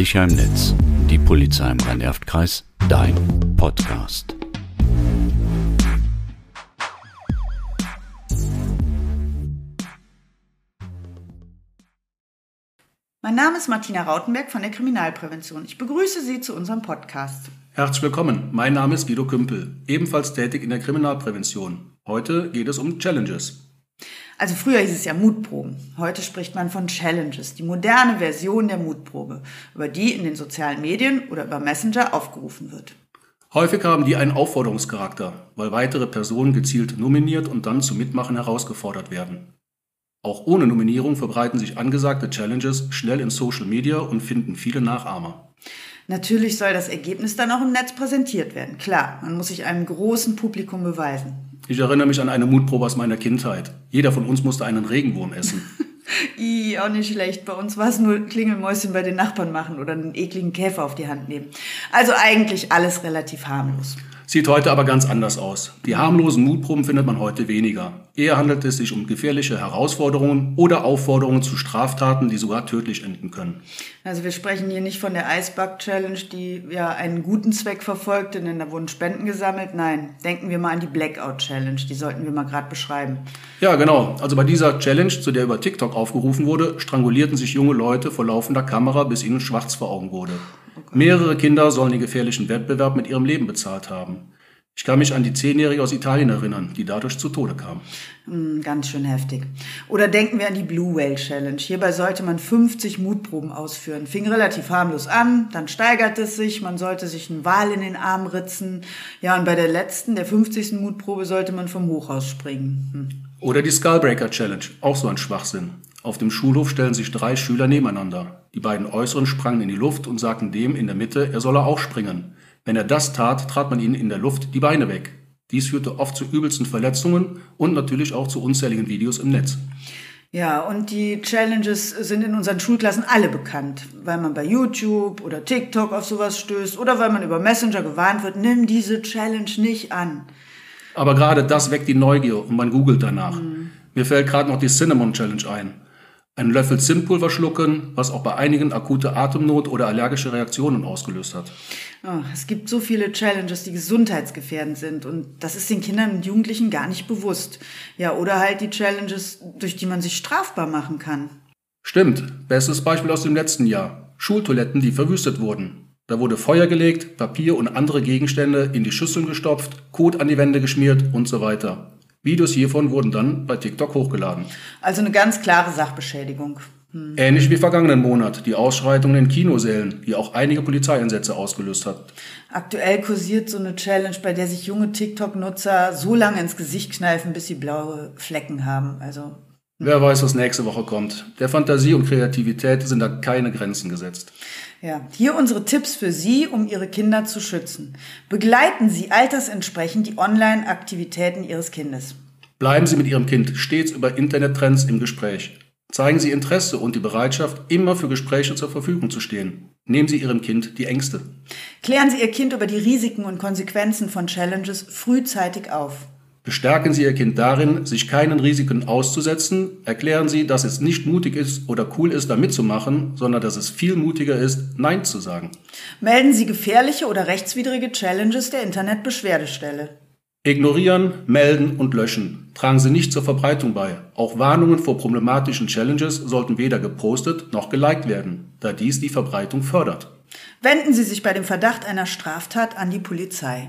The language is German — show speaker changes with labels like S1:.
S1: Sicher im Netz. Die Polizei im Rhein-Erft-Kreis. Dein Podcast.
S2: Mein Name ist Martina Rautenberg von der Kriminalprävention. Ich begrüße Sie zu unserem Podcast.
S3: Herzlich willkommen. Mein Name ist Guido Kümpel, ebenfalls tätig in der Kriminalprävention. Heute geht es um Challenges.
S2: Also früher hieß es ja Mutproben. Heute spricht man von Challenges, die moderne Version der Mutprobe, über die in den sozialen Medien oder über Messenger aufgerufen wird.
S3: Häufig haben die einen Aufforderungscharakter, weil weitere Personen gezielt nominiert und dann zum Mitmachen herausgefordert werden. Auch ohne Nominierung verbreiten sich angesagte Challenges schnell in Social Media und finden viele Nachahmer.
S2: Natürlich soll das Ergebnis dann auch im Netz präsentiert werden. Klar, man muss sich einem großen Publikum beweisen.
S3: Ich erinnere mich an eine Mutprobe aus meiner Kindheit. Jeder von uns musste einen Regenwurm essen.
S2: I, auch nicht schlecht. Bei uns war es nur Klingelmäuschen bei den Nachbarn machen oder einen ekligen Käfer auf die Hand nehmen. Also eigentlich alles relativ harmlos.
S3: Sieht heute aber ganz anders aus. Die harmlosen Mutproben findet man heute weniger. Eher handelt es sich um gefährliche Herausforderungen oder Aufforderungen zu Straftaten, die sogar tödlich enden können.
S2: Also wir sprechen hier nicht von der Eisbug Challenge, die ja einen guten Zweck verfolgte, denn da wurden Spenden gesammelt. Nein, denken wir mal an die Blackout Challenge, die sollten wir mal gerade beschreiben.
S3: Ja, genau. Also bei dieser Challenge, zu der über TikTok aufgerufen wurde, strangulierten sich junge Leute vor laufender Kamera, bis ihnen schwarz vor Augen wurde. Mehrere Kinder sollen den gefährlichen Wettbewerb mit ihrem Leben bezahlt haben. Ich kann mich an die Zehnjährige aus Italien erinnern, die dadurch zu Tode kam.
S2: Hm, ganz schön heftig. Oder denken wir an die Blue Whale Challenge. Hierbei sollte man 50 Mutproben ausführen. Fing relativ harmlos an, dann steigert es sich, man sollte sich einen Wal in den Arm ritzen. Ja, und bei der letzten, der 50. Mutprobe, sollte man vom Hochhaus springen. Hm.
S3: Oder die Skullbreaker Challenge, auch so ein Schwachsinn. Auf dem Schulhof stellen sich drei Schüler nebeneinander. Die beiden Äußeren sprangen in die Luft und sagten dem in der Mitte, er solle auch springen. Wenn er das tat, trat man ihnen in der Luft die Beine weg. Dies führte oft zu übelsten Verletzungen und natürlich auch zu unzähligen Videos im Netz.
S2: Ja, und die Challenges sind in unseren Schulklassen alle bekannt, weil man bei YouTube oder TikTok auf sowas stößt oder weil man über Messenger gewarnt wird, nimm diese Challenge nicht an.
S3: Aber gerade das weckt die Neugier und man googelt danach. Mhm. Mir fällt gerade noch die Cinnamon Challenge ein einen Löffel Zimtpulver schlucken, was auch bei einigen akute Atemnot oder allergische Reaktionen ausgelöst hat.
S2: Oh, es gibt so viele Challenges, die gesundheitsgefährdend sind und das ist den Kindern und Jugendlichen gar nicht bewusst. Ja, oder halt die Challenges, durch die man sich strafbar machen kann.
S3: Stimmt. Bestes Beispiel aus dem letzten Jahr. Schultoiletten, die verwüstet wurden. Da wurde Feuer gelegt, Papier und andere Gegenstände in die Schüsseln gestopft, Kot an die Wände geschmiert und so weiter. Videos hiervon wurden dann bei TikTok hochgeladen.
S2: Also eine ganz klare Sachbeschädigung.
S3: Hm. Ähnlich wie vergangenen Monat die Ausschreitungen in Kinosälen, die auch einige Polizeieinsätze ausgelöst hat.
S2: Aktuell kursiert so eine Challenge, bei der sich junge TikTok-Nutzer so lange ins Gesicht kneifen, bis sie blaue Flecken haben. Also.
S3: Wer weiß, was nächste Woche kommt. Der Fantasie und Kreativität sind da keine Grenzen gesetzt.
S2: Ja, hier unsere Tipps für Sie, um Ihre Kinder zu schützen. Begleiten Sie altersentsprechend die Online-Aktivitäten Ihres Kindes.
S3: Bleiben Sie mit Ihrem Kind stets über Internettrends im Gespräch. Zeigen Sie Interesse und die Bereitschaft, immer für Gespräche zur Verfügung zu stehen. Nehmen Sie Ihrem Kind die Ängste.
S2: Klären Sie Ihr Kind über die Risiken und Konsequenzen von Challenges frühzeitig auf.
S3: Bestärken Sie Ihr Kind darin, sich keinen Risiken auszusetzen. Erklären Sie, dass es nicht mutig ist oder cool ist, da mitzumachen, sondern dass es viel mutiger ist, Nein zu sagen.
S2: Melden Sie gefährliche oder rechtswidrige Challenges der Internetbeschwerdestelle.
S3: Ignorieren, melden und löschen. Tragen Sie nicht zur Verbreitung bei. Auch Warnungen vor problematischen Challenges sollten weder gepostet noch geliked werden, da dies die Verbreitung fördert.
S2: Wenden Sie sich bei dem Verdacht einer Straftat an die Polizei.